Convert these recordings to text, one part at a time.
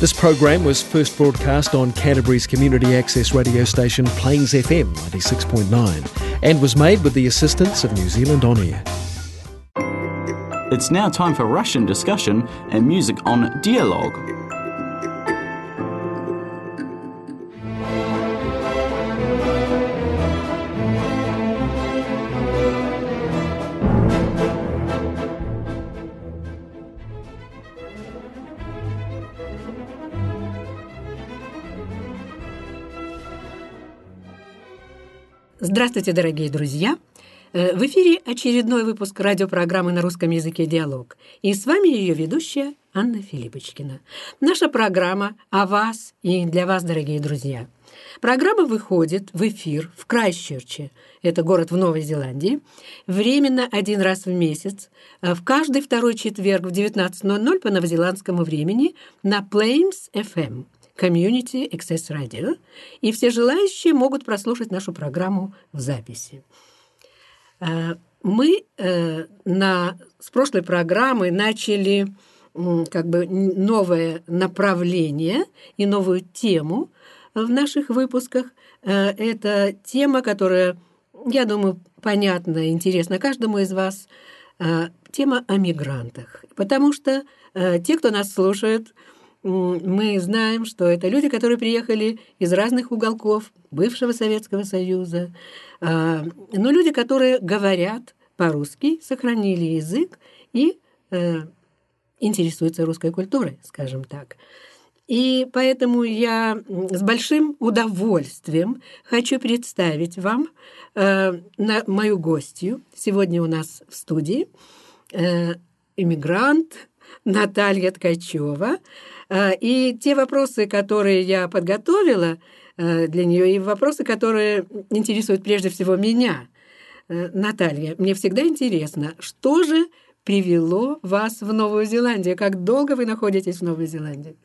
This program was first broadcast on Canterbury's community access radio station Plains FM 96.9 and was made with the assistance of New Zealand On Air. It's now time for Russian discussion and music on Dialogue. Здравствуйте, дорогие друзья! Э, в эфире очередной выпуск радиопрограммы на русском языке «Диалог». И с вами ее ведущая Анна Филиппочкина. Наша программа о вас и для вас, дорогие друзья. Программа выходит в эфир в Крайсчерче, это город в Новой Зеландии, временно один раз в месяц, э, в каждый второй четверг в 19.00 по новозеландскому времени на Plains FM – Community Access Radio, и все желающие могут прослушать нашу программу в записи. Э, мы э, на, с прошлой программы начали как бы новое направление и новую тему в наших выпусках. Э, это тема, которая, я думаю, понятна и интересна каждому из вас. Тема о мигрантах. Потому что те, кто нас слушает, мы знаем, что это люди, которые приехали из разных уголков бывшего Советского Союза, а, но люди, которые говорят по-русски, сохранили язык и э, интересуются русской культурой, скажем так. И поэтому я с большим удовольствием хочу представить вам э, на мою гостью. Сегодня у нас в студии э, иммигрант Наталья Ткачева. Э, и те вопросы, которые я подготовила э, для нее, и вопросы, которые интересуют прежде всего меня. Э, Наталья, мне всегда интересно, что же привело вас в Новую Зеландию? Как долго вы находитесь в Новой Зеландии?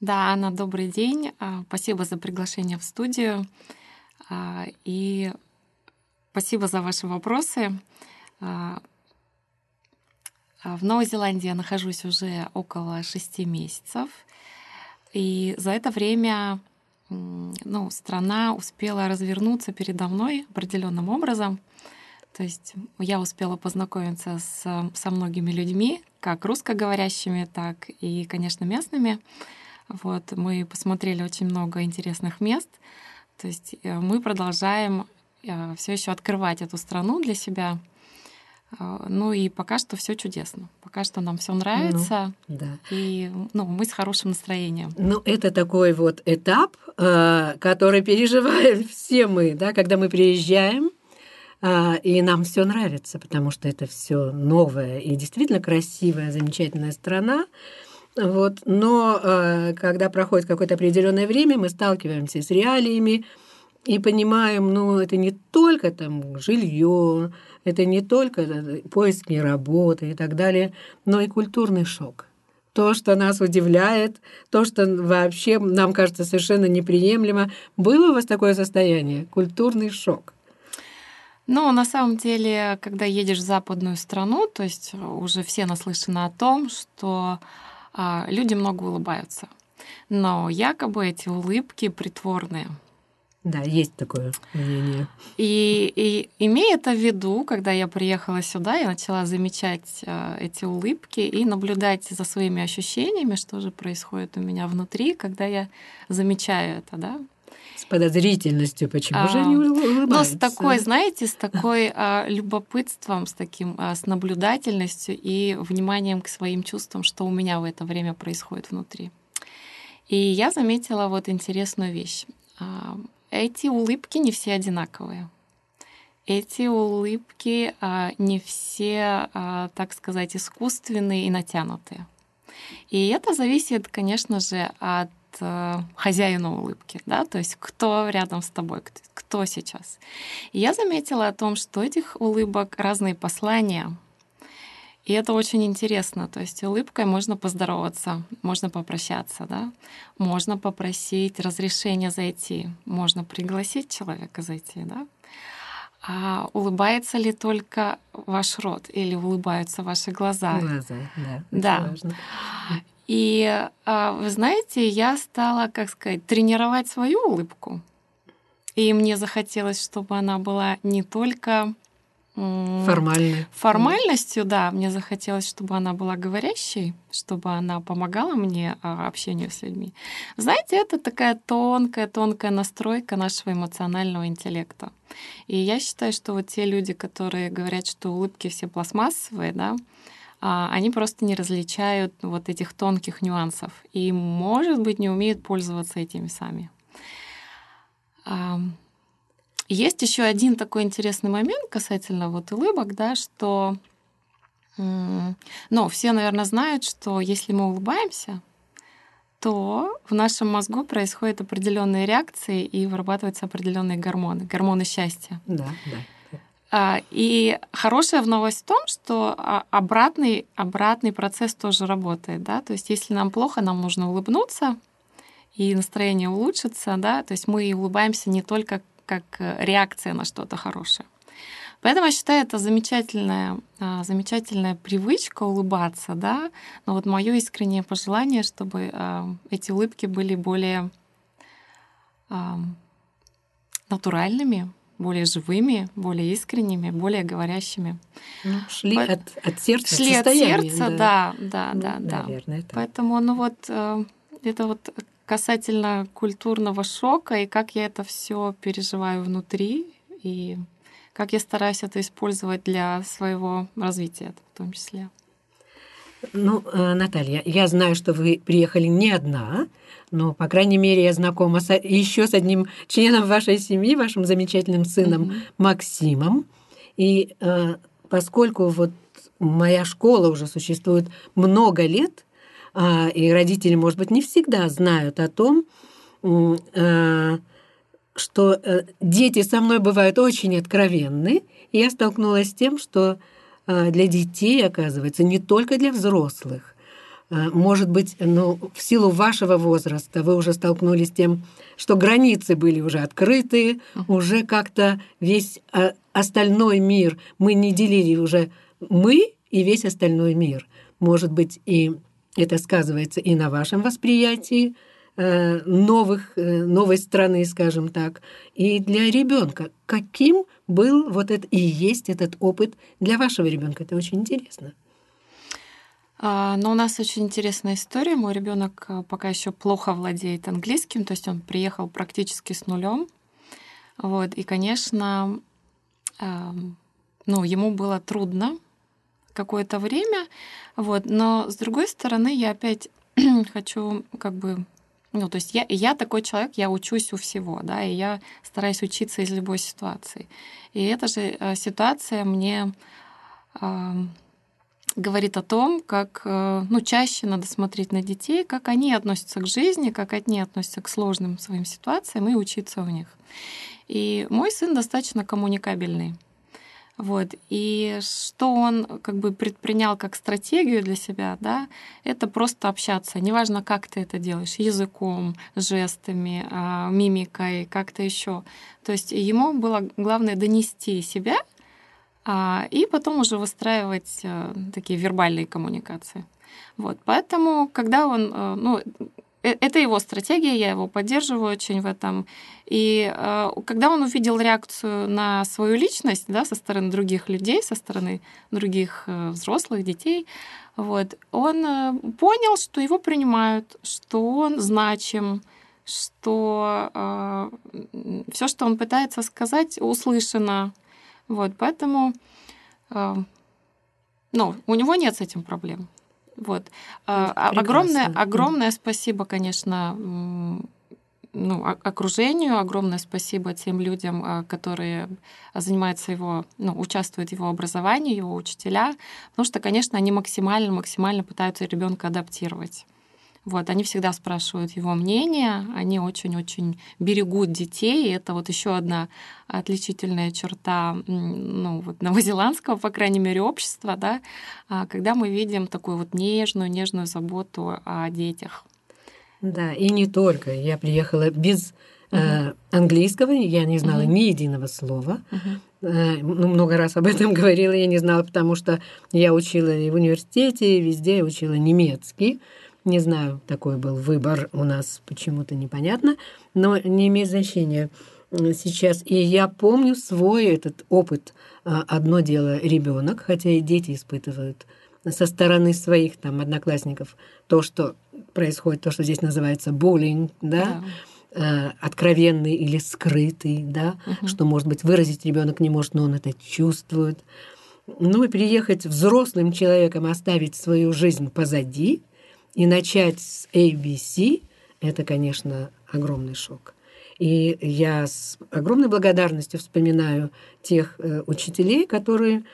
Да, Анна, добрый день. Спасибо за приглашение в студию. И спасибо за ваши вопросы. А, в Новой Зеландии я нахожусь уже около шести месяцев. И за это время ну, страна успела развернуться передо мной определенным образом. То есть я успела познакомиться с, со многими людьми, как русскоговорящими, так и, конечно, местными. Вот, мы посмотрели очень много интересных мест. То есть э, мы продолжаем э, все еще открывать эту страну для себя. А, ну и пока что все чудесно. Пока что нам все нравится. Ну, да. И ну, мы с хорошим настроением. Ну, это такой вот этап, а, который переживаем все мы, да, когда мы приезжаем. А, и нам все нравится, потому что это все новое и действительно красивая, замечательная страна. Вот. Но когда проходит какое-то определенное время, мы сталкиваемся с реалиями и понимаем, ну, это не только там жилье, это не только э, поиски работы и так далее, но и культурный шок. То, что нас удивляет, то, что вообще нам кажется совершенно неприемлемо. Было у вас такое состояние? Культурный шок? Ну, на самом деле, когда едешь в западную страну, то есть уже все наслышаны о том, что а, люди много улыбаются. Но якобы эти улыбки притворные. Да, есть такое мнение. И, и имея это в виду, когда я приехала сюда, я начала замечать э, эти улыбки и наблюдать за своими ощущениями, что же происходит у меня внутри, когда я замечаю это, да. С подозрительностью, почему а, же они улыбаются? Ну, с такой, знаете, с такой а, любопытством, с таким, а, с наблюдательностью и вниманием к своим чувствам, что у меня в это время происходит внутри. И я заметила вот интересную вещь. Эти улыбки не все одинаковые. Эти улыбки а, не все, а, так сказать, искусственные и натянутые. И это зависит, конечно же, от а, хозяина улыбки, да, то есть кто рядом с тобой, кто сейчас. И я заметила о том, что этих улыбок разные послания, и это очень интересно. То есть улыбкой можно поздороваться, можно попрощаться, да? можно попросить разрешения зайти, можно пригласить человека зайти. Да? А улыбается ли только ваш рот или улыбаются ваши глаза? Глаза, да. Да. Важно. И а, вы знаете, я стала, как сказать, тренировать свою улыбку. И мне захотелось, чтобы она была не только Формальной. Формальностью, да, мне захотелось, чтобы она была говорящей, чтобы она помогала мне а, общению с людьми. Знаете, это такая тонкая, тонкая настройка нашего эмоционального интеллекта. И я считаю, что вот те люди, которые говорят, что улыбки все пластмассовые, да, а, они просто не различают вот этих тонких нюансов и, может быть, не умеют пользоваться этими сами. Есть еще один такой интересный момент касательно вот улыбок, да, что, ну, все, наверное, знают, что если мы улыбаемся, то в нашем мозгу происходят определенные реакции и вырабатываются определенные гормоны, гормоны счастья. Да, да. А, и хорошая новость в том, что а, обратный, обратный процесс тоже работает. Да? То есть если нам плохо, нам нужно улыбнуться, и настроение улучшится. Да? То есть мы улыбаемся не только как э, реакция на что-то хорошее. Поэтому я считаю, это замечательная, а, замечательная привычка улыбаться, да. Но вот мое искреннее пожелание, чтобы эти улыбки были более натуральными, более живыми, более искренними, более говорящими. Ну, шли от, от сердца. Шли от сердца, да, да, да, да. Наверное, да. Поэтому, ну вот, э, это вот касательно культурного шока и как я это все переживаю внутри и как я стараюсь это использовать для своего развития в том числе. Ну, э, Наталья, я знаю, что вы приехали не одна, но, по крайней мере, я знакома с, еще с одним членом вашей семьи, вашим замечательным сыном mm-hmm. Максимом. И э, поскольку вот моя школа уже существует много лет, и родители, может быть, не всегда знают о том, э, что э, дети со мной бывают очень откровенны, и я столкнулась с тем, что э, для детей, оказывается, не только для взрослых, может быть, ну, в силу вашего возраста вы уже столкнулись с тем, что границы были уже открыты, уже как-то весь а, остальной мир мы не делили уже мы и весь остальной мир. Может быть, и это сказывается и на вашем восприятии э, новых, э, новой страны, скажем так, и для ребенка. Каким был вот это и есть этот опыт для вашего ребенка? Это очень интересно. А, но у нас очень интересная история. Мой ребенок э, пока еще плохо владеет английским, то есть он приехал практически с нулем. Вот, и, конечно, ну, ему было трудно какое-то время. Вот, но с другой стороны, я опять хочу как бы ну, то есть я, я такой человек, я учусь у всего, да, и я стараюсь учиться из любой ситуации. И эта же э, ситуация мне говорит о том, как э, ну, чаще надо смотреть на детей, как они относятся к жизни, как они относятся к сложным своим ситуациям и учиться у них. И мой сын достаточно коммуникабельный. Вот. И что он как бы предпринял как стратегию для себя, да, это просто общаться. Неважно, как ты это делаешь, языком, жестами, а, мимикой, как-то еще. То есть ему было главное донести себя — а, и потом уже выстраивать э, такие вербальные коммуникации. Вот, поэтому, когда он, э, ну, это его стратегия, я его поддерживаю очень в этом. И когда он увидел реакцию на свою личность, да, со стороны других людей, со стороны других взрослых детей, вот, он понял, что его принимают, что он значим, что э, все, что он пытается сказать, услышано, вот, поэтому, э, ну, у него нет с этим проблем. Вот. Э, огромное, огромное спасибо, конечно, ну, окружению, огромное спасибо тем людям, а, которые занимаются его, ну, участвуют в его образовании, его учителя, потому что, конечно, они максимально, максимально пытаются ребенка адаптировать. Вот, они всегда спрашивают его мнение, они очень-очень берегут детей. И это вот еще одна отличительная черта ну, вот новозеландского, по крайней мере, общества, да, а, когда мы видим такую вот нежную, нежную заботу о детях. Да, и не только. Я приехала без uh-huh. э, английского, я не знала uh-huh. ни единого слова. Э, ну, много раз об этом говорила, я не знала, потому что я учила и в университете, и везде я учила немецкий. Не знаю, такой был выбор у нас почему-то непонятно, но не имеет значения сейчас. И я помню свой этот опыт. А, одно дело ребенок, хотя и дети испытывают со стороны своих там одноклассников то, что происходит, то, что здесь называется буллинг, да, да. Э, откровенный или скрытый, да, угу. что, может быть, выразить ребенок не может, но он это чувствует. Ну и приехать взрослым человеком, оставить свою жизнь позади и начать с ABC, это, конечно, огромный шок. И я с огромной благодарностью вспоминаю тех э, учителей, которые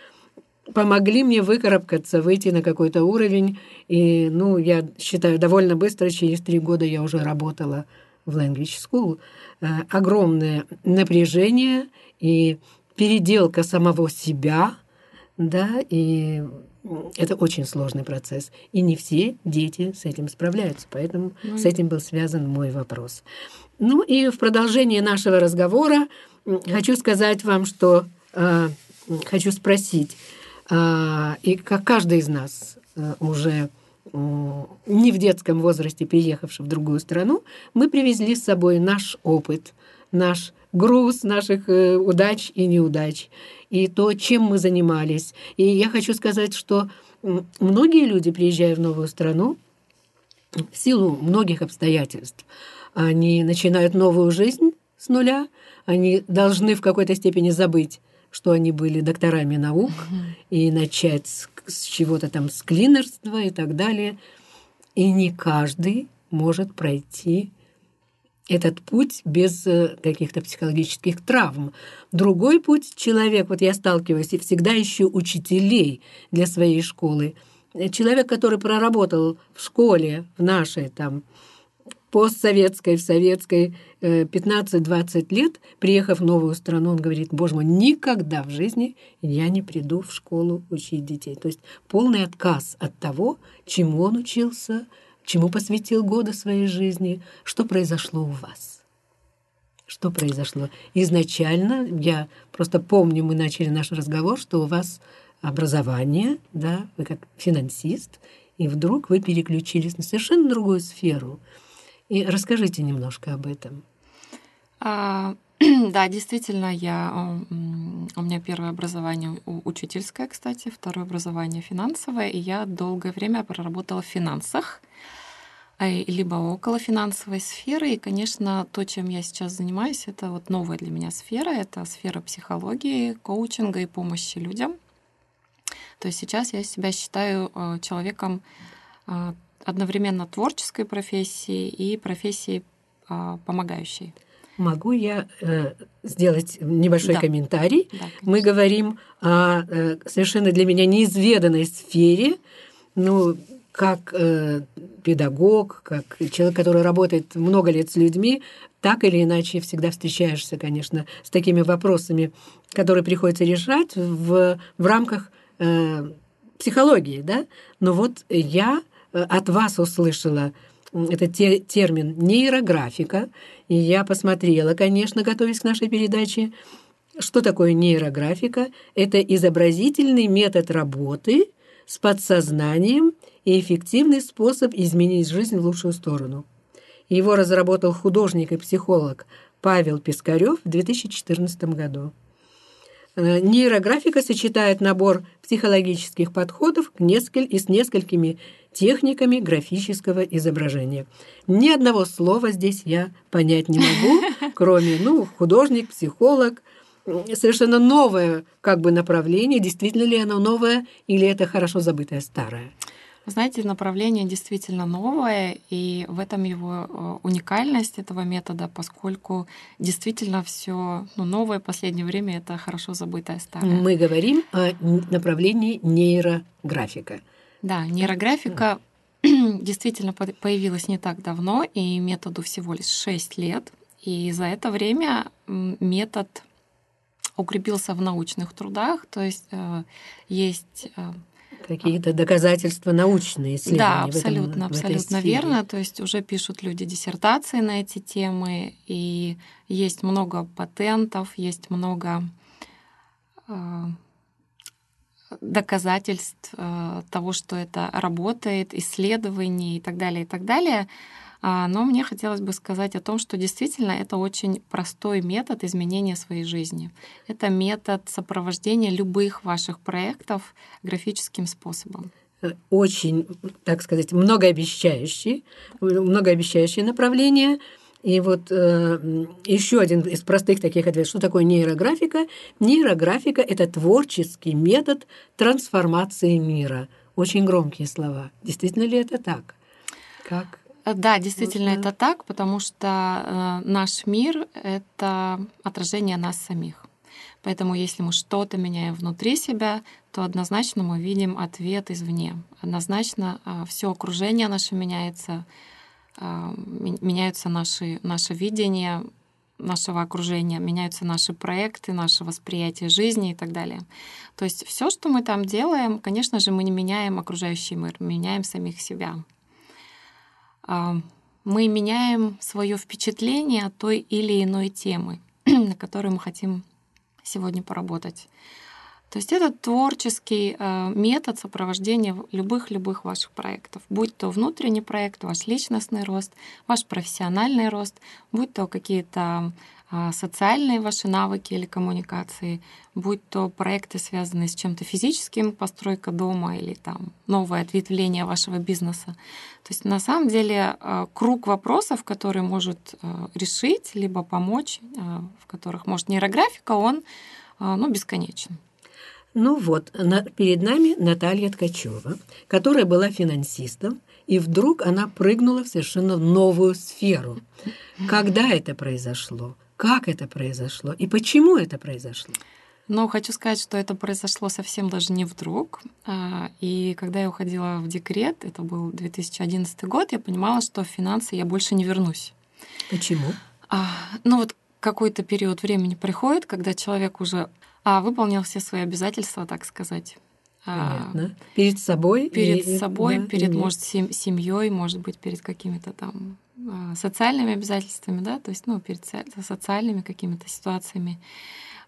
помогли мне выкарабкаться, выйти на какой-то уровень. И, ну, я считаю, довольно быстро, через три года я уже работала в Language School. Э, огромное напряжение и переделка самого себя, да, и это очень сложный процесс. И не все дети с этим справляются. Поэтому ну, с этим был связан мой вопрос. Ну и в продолжение нашего разговора хочу сказать вам, что э, хочу спросить, э, и как каждый из нас э, уже не в детском возрасте, переехавший в другую страну, мы привезли с собой наш опыт, наш груз наших э, удач и неудач, и то, чем мы занимались. И я хочу сказать, что многие люди, приезжая в новую страну, в силу многих обстоятельств, они начинают новую жизнь с нуля, они должны в какой-то степени забыть, что они были докторами наук, и начать с, с чего-то там, с клинерства и так далее. И не каждый может пройти этот путь без э, каких-то психологических травм. Другой путь человек, вот я сталкиваюсь и всегда ищу учителей для своей школы. Человек, который проработал в школе, в нашей там постсоветской, в советской 15-20 э, лет, приехав в новую страну, он говорит, боже мой, никогда в жизни я не приду в школу учить детей. То есть полный отказ от того, чему он учился, чему посвятил годы своей жизни, что произошло у вас. Что произошло? Изначально, я просто помню, мы начали наш разговор, что у вас образование, да, вы как финансист, и вдруг вы переключились на совершенно другую сферу – и расскажите немножко об этом. А, да, действительно, я, у меня первое образование учительское, кстати, второе образование финансовое, и я долгое время проработала в финансах, либо около финансовой сферы. И, конечно, то, чем я сейчас занимаюсь, это вот новая для меня сфера, это сфера психологии, коучинга и помощи людям. То есть сейчас я себя считаю а, человеком одновременно творческой профессии и профессии а, помогающей. Могу я э, сделать небольшой да. комментарий? Да, Мы говорим о э, совершенно для меня неизведанной сфере, ну, как э, педагог, как человек, который работает много лет с людьми, так или иначе всегда встречаешься, конечно, с такими вопросами, которые приходится решать в, в рамках э, психологии, да. Но вот я Э, от вас услышала этот те, термин нейрографика, и я посмотрела, конечно, готовясь к нашей передаче, что такое нейрографика. Это изобразительный метод работы с подсознанием и эффективный способ изменить жизнь в лучшую сторону. Его разработал художник и психолог Павел Пискарев в 2014 году. Э, нейрографика сочетает набор психологических подходов к несколь, и с несколькими техниками графического изображения. Ни одного слова здесь я понять не могу, кроме ну, художник, психолог. Совершенно новое как бы направление. Действительно ли оно новое или это хорошо забытое старое? знаете, направление действительно новое, и в этом его э, уникальность этого метода, поскольку действительно все ну, новое в последнее время это хорошо забытое старое. Мы говорим о направлении нейрографика. Да, нейрографика действительно появилась не так давно, и методу всего лишь 6 лет. И за это время метод укрепился в научных трудах, то есть э, есть э, какие-то доказательства научные исследования. Да, абсолютно, в этом, абсолютно в верно. То есть уже пишут люди диссертации на эти темы, и есть много патентов, есть много э, доказательств э, того, что это работает, исследований и так далее, и так далее. А, но мне хотелось бы сказать о том, что действительно это очень простой метод изменения своей жизни. Это метод сопровождения любых ваших проектов графическим способом э, очень, так сказать, многообещающие, многообещающие направления. И вот э, еще один из простых таких ответов, что такое нейрографика? Нейрографика – это творческий метод трансформации мира. Очень громкие слова. Действительно ли это так? Как? Э, да, действительно это так, потому что э, наш мир — это отражение нас самих. Поэтому если мы что-то меняем внутри себя, то однозначно мы видим ответ извне. Однозначно э, все окружение наше меняется, меняются наши, наше видение нашего окружения, меняются наши проекты, наше восприятие жизни и так далее. То есть все, что мы там делаем, конечно же, мы не меняем окружающий мир, меняем самих себя. А, мы меняем свое впечатление от той или иной темы, на которой мы хотим сегодня поработать. То есть это творческий э, метод сопровождения любых-любых ваших проектов, будь то внутренний проект, ваш личностный рост, ваш профессиональный рост, будь то какие-то социальные ваши навыки или коммуникации, будь то проекты, связанные с чем-то физическим, постройка дома или там новое ответвление вашего бизнеса. То есть на самом деле а, круг вопросов, который может а, решить, либо помочь, в которых может нейрографика, он ну, бесконечен. Ну вот, перед нами Наталья Ткачева, которая была финансистом, и вдруг она прыгнула в совершенно новую сферу. Когда это произошло? Как это произошло и почему это произошло? Но хочу сказать, что это произошло совсем даже не вдруг. А, и когда я уходила в декрет, это был 2011 год, я понимала, что в финансы я больше не вернусь. Почему? А, ну вот какой-то период времени приходит, когда человек уже а, выполнил все свои обязательства, так сказать. Понятно. Перед собой? Перед и, собой, да, перед, может, семьей, может быть, перед какими-то там социальными обязательствами, да, то есть, ну, перед социальными какими-то ситуациями.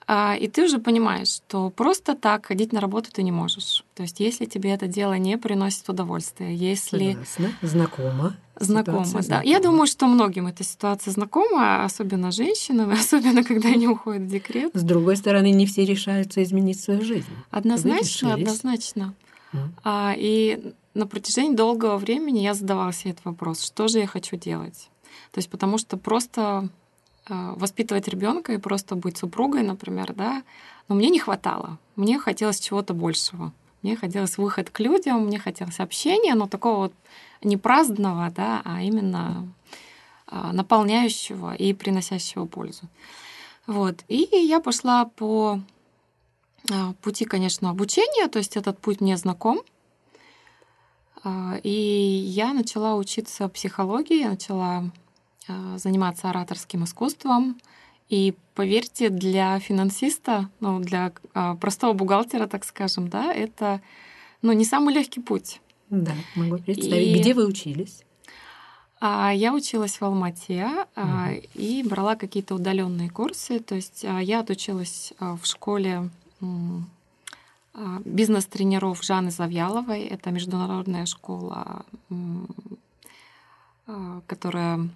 А, и ты уже понимаешь, что просто так ходить на работу ты не можешь. То есть, если тебе это дело не приносит удовольствия, если... Согласна. Знакомо. Знакомо, да. Знакома. Я думаю, что многим эта ситуация знакома, особенно женщинам, особенно когда они уходят в декрет. С другой стороны, не все решаются изменить свою жизнь. Однозначно, однозначно. Mm. А, и на протяжении долгого времени я задавала себе этот вопрос, что же я хочу делать. То есть потому что просто э, воспитывать ребенка и просто быть супругой, например, да, но мне не хватало. Мне хотелось чего-то большего. Мне хотелось выход к людям, мне хотелось общения, но такого вот не праздного, да, а именно э, наполняющего и приносящего пользу. Вот. И я пошла по э, пути, конечно, обучения, то есть этот путь мне знаком. А, и я начала учиться психологии, я начала а, заниматься ораторским искусством. И поверьте, для финансиста, ну, для а, простого бухгалтера, так скажем, да, это ну, не самый легкий путь. Да, могу представить. И... Где вы учились? Я училась в Алмате и брала какие-то удаленные курсы. То есть я отучилась в школе бизнес-тренеров Жанны Завьяловой. Это международная школа, а, которая,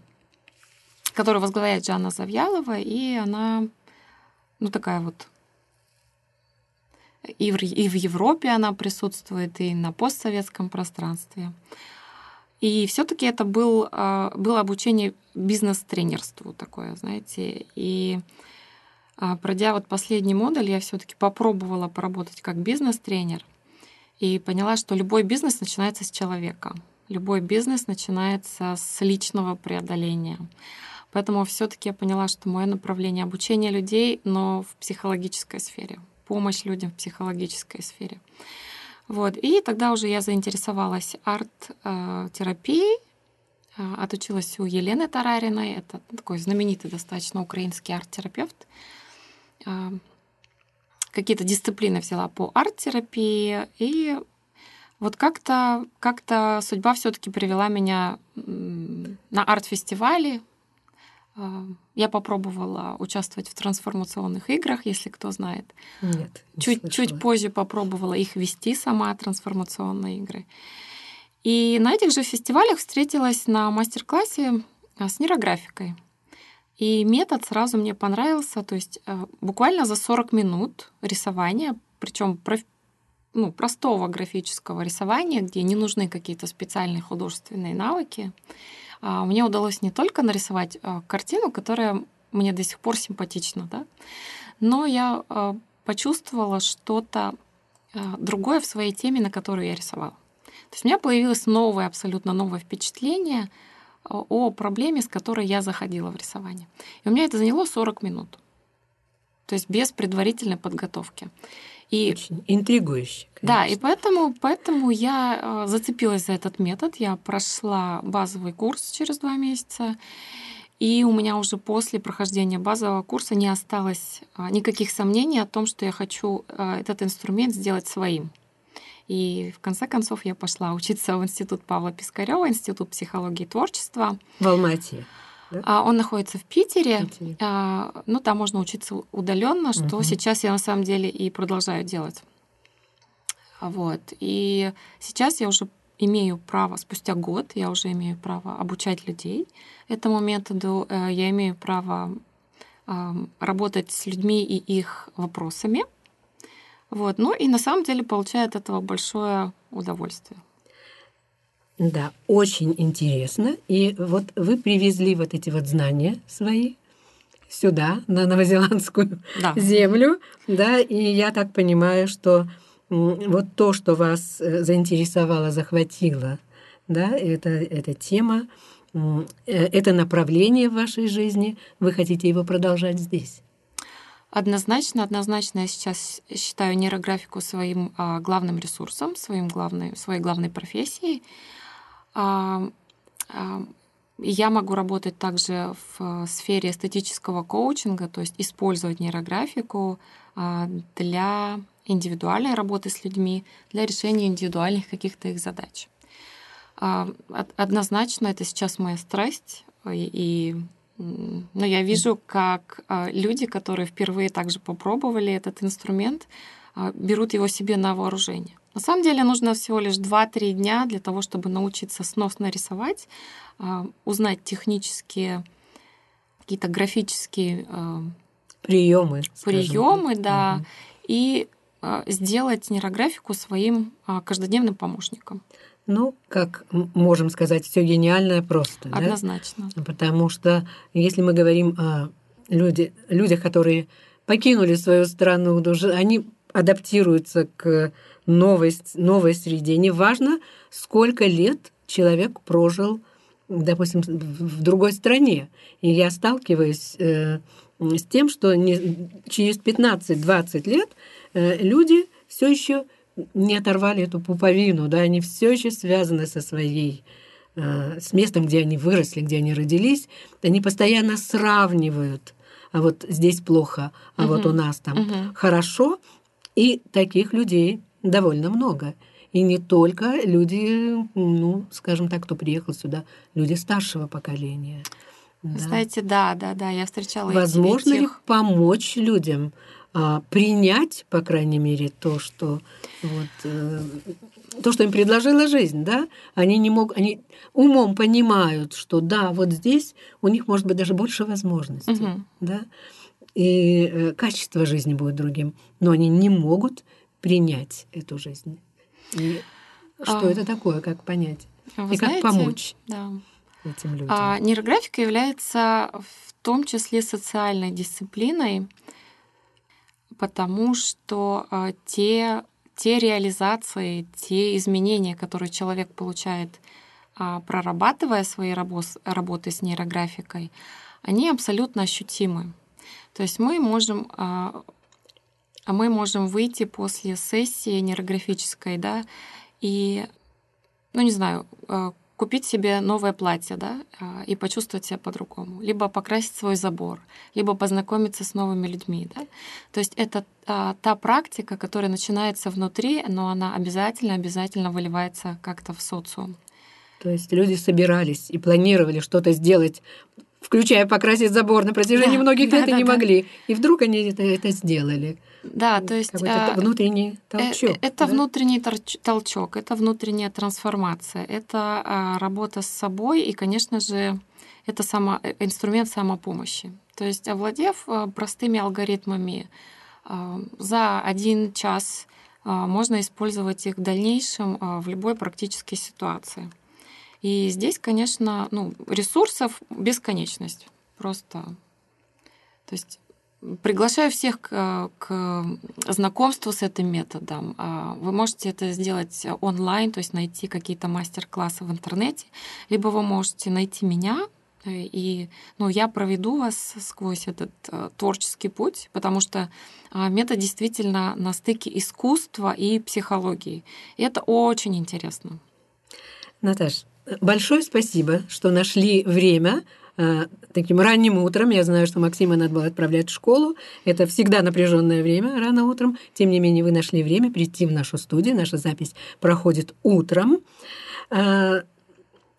которую возглавляет Жанна Завьялова, и она, ну, такая вот и в, и в Европе она присутствует, и на постсоветском пространстве. И все-таки это был, а, было обучение бизнес-тренерству такое, знаете. И пройдя вот последний модуль, я все-таки попробовала поработать как бизнес-тренер и поняла, что любой бизнес начинается с человека. Любой бизнес начинается с личного преодоления. Поэтому все-таки я поняла, что мое направление обучение людей, но в психологической сфере, помощь людям в психологической сфере. Вот. И тогда уже я заинтересовалась арт-терапией, а, отучилась у Елены Тарариной, это такой знаменитый достаточно украинский арт-терапевт. А, какие-то дисциплины взяла по арт-терапии, и вот как-то как судьба все таки привела меня на арт-фестивали, Я попробовала участвовать в трансформационных играх, если кто знает. Нет. Чуть, чуть позже попробовала их вести сама, трансформационные игры. И на этих же фестивалях встретилась на мастер-классе с нейрографикой. И метод сразу мне понравился. То есть буквально за 40 минут рисования, причем ну, простого графического рисования, где не нужны какие-то специальные художественные навыки, а, мне удалось не только нарисовать а, картину, которая мне до сих пор симпатична, да, но я а, почувствовала что-то другое в своей теме, на которую я рисовала. То есть у меня появилось новое, абсолютно новое впечатление о проблеме, с которой я заходила в рисование. И у меня это заняло 40 минут. То есть без предварительной подготовки. И, Очень интригующе. Конечно. Да, и поэтому, поэтому я э, зацепилась за этот метод. Я прошла базовый курс через два месяца. И у меня уже после прохождения базового курса не осталось э, никаких сомнений о том, что я хочу э, этот инструмент сделать своим. И в конце концов я пошла учиться в Институт Павла Пискарева, Институт психологии и творчества. В Алмате. Да? А, он находится в Питере. Питере. А, ну, там можно учиться удаленно, что угу. сейчас я на самом деле и продолжаю делать. Вот. И сейчас я уже имею право, спустя год я уже имею право обучать людей этому методу. Э, я имею право работать с людьми и их вопросами. Вот. Ну и на самом деле получаю от этого большое удовольствие. Да, очень интересно. И вот вы привезли вот эти вот знания свои сюда, на новозеландскую да. землю, да, и я так понимаю, что вот то, что вас э, заинтересовало, захватило, да, это, эта тема, э, это направление в вашей жизни, вы хотите его продолжать здесь? Однозначно, однозначно я сейчас считаю нейрографику своим а, главным ресурсом, своим главной, своей главной профессией. Я могу работать также в сфере эстетического коучинга, то есть использовать нейрографику а, для индивидуальной работы с людьми, для решения индивидуальных каких-то их задач. А, однозначно это сейчас моя страсть, и, но я вижу, как а, люди, которые впервые также попробовали этот инструмент, берут его себе на вооружение. На самом деле нужно всего лишь 2-3 дня для того, чтобы научиться сносно рисовать, а, узнать технические, какие-то графические приемы. Приемы, да, угу. и сделать нейрографику своим каждодневным помощником. Ну, как можем сказать, все гениальное просто. Однозначно. Да? Потому что если мы говорим о люди, людях, которые покинули свою страну, они адаптируются к новой, новой среде. Неважно, сколько лет человек прожил, допустим, в другой стране. И я сталкиваюсь э, с тем, что не, через 15-20 лет э, люди все еще не оторвали эту пуповину, да, они все еще связаны со своей э, с местом, где они выросли, где они родились, они постоянно сравнивают, а вот здесь плохо, а угу. вот у нас там угу. хорошо, и таких людей довольно много. И не только люди, ну, скажем так, кто приехал сюда, люди старшего поколения. Да. Знаете, да, да, да, я встречала Возможно этих... ли помочь людям а, принять, по крайней мере, то, что вот, э, то, что им предложила жизнь, да? Они не могут, они умом понимают, что да, вот здесь у них может быть даже больше возможностей, угу. да, и э, качество жизни будет другим, но они не могут принять эту жизнь. И что а, это такое, как понять? Вы и знаете, как помочь да. этим людям? А, нейрографика является в том числе социальной дисциплиной, потому что а, те, те реализации, те изменения, которые человек получает, а, прорабатывая свои работы с нейрографикой, они абсолютно ощутимы. То есть мы можем а, а мы можем выйти после сессии нейрографической, да, и, ну, не знаю, э, купить себе новое платье, да, э, и почувствовать себя по-другому, либо покрасить свой забор, либо познакомиться с новыми людьми, да. То есть это та, та практика, которая начинается внутри, но она обязательно, обязательно выливается как-то в социум. То есть люди собирались и планировали что-то сделать включая покрасить забор на протяжении да, многих лет да, и не да. могли. И вдруг они это, это сделали. Да, то есть это внутренний э, толчок. Это да? внутренний толчок, это внутренняя трансформация, это а, работа с собой и, конечно же, это само, э, инструмент самопомощи. То есть, овладев э, простыми алгоритмами, за один час можно использовать их в дальнейшем в любой практической ситуации. И здесь, конечно, ну, ресурсов бесконечность. Просто. То есть Приглашаю всех к, к знакомству с этим методом. А, вы можете это сделать онлайн, то есть найти какие-то мастер-классы в интернете, либо вы можете найти меня, э, и ну, я проведу вас сквозь этот э, творческий путь, потому что а, метод действительно на стыке искусства и психологии. И это очень интересно. Наташ, большое спасибо, что нашли время таким ранним утром. Я знаю, что Максима надо было отправлять в школу. Это всегда напряженное время, рано утром. Тем не менее, вы нашли время прийти в нашу студию. Наша запись проходит утром. Э,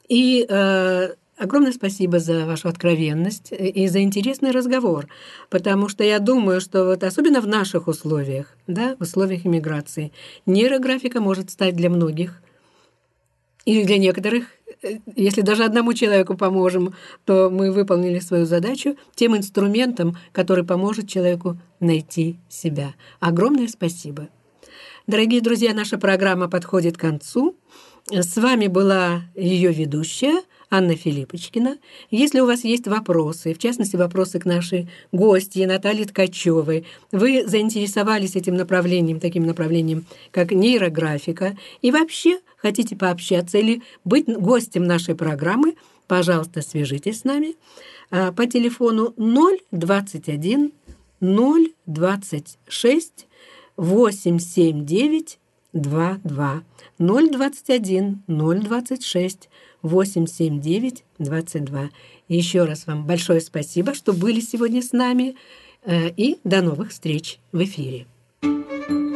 и э, огромное спасибо за вашу откровенность и за интересный разговор, потому что я думаю, что вот особенно в наших условиях, да, в условиях иммиграции, нейрографика может стать для многих или для некоторых если даже одному человеку поможем, то мы выполнили свою задачу тем инструментом, который поможет человеку найти себя. Огромное спасибо. Дорогие друзья, наша программа подходит к концу. С вами была ее ведущая Анна Филиппочкина. Если у вас есть вопросы, в частности, вопросы к нашей гости Наталье Ткачевой, вы заинтересовались этим направлением, таким направлением, как нейрографика, и вообще хотите пообщаться или быть гостем нашей программы, пожалуйста, свяжитесь с нами а, по телефону 021 026 879 22 021 026 879 22. Еще раз вам большое спасибо, что были сегодня с нами, э, и до новых встреч в эфире. thank you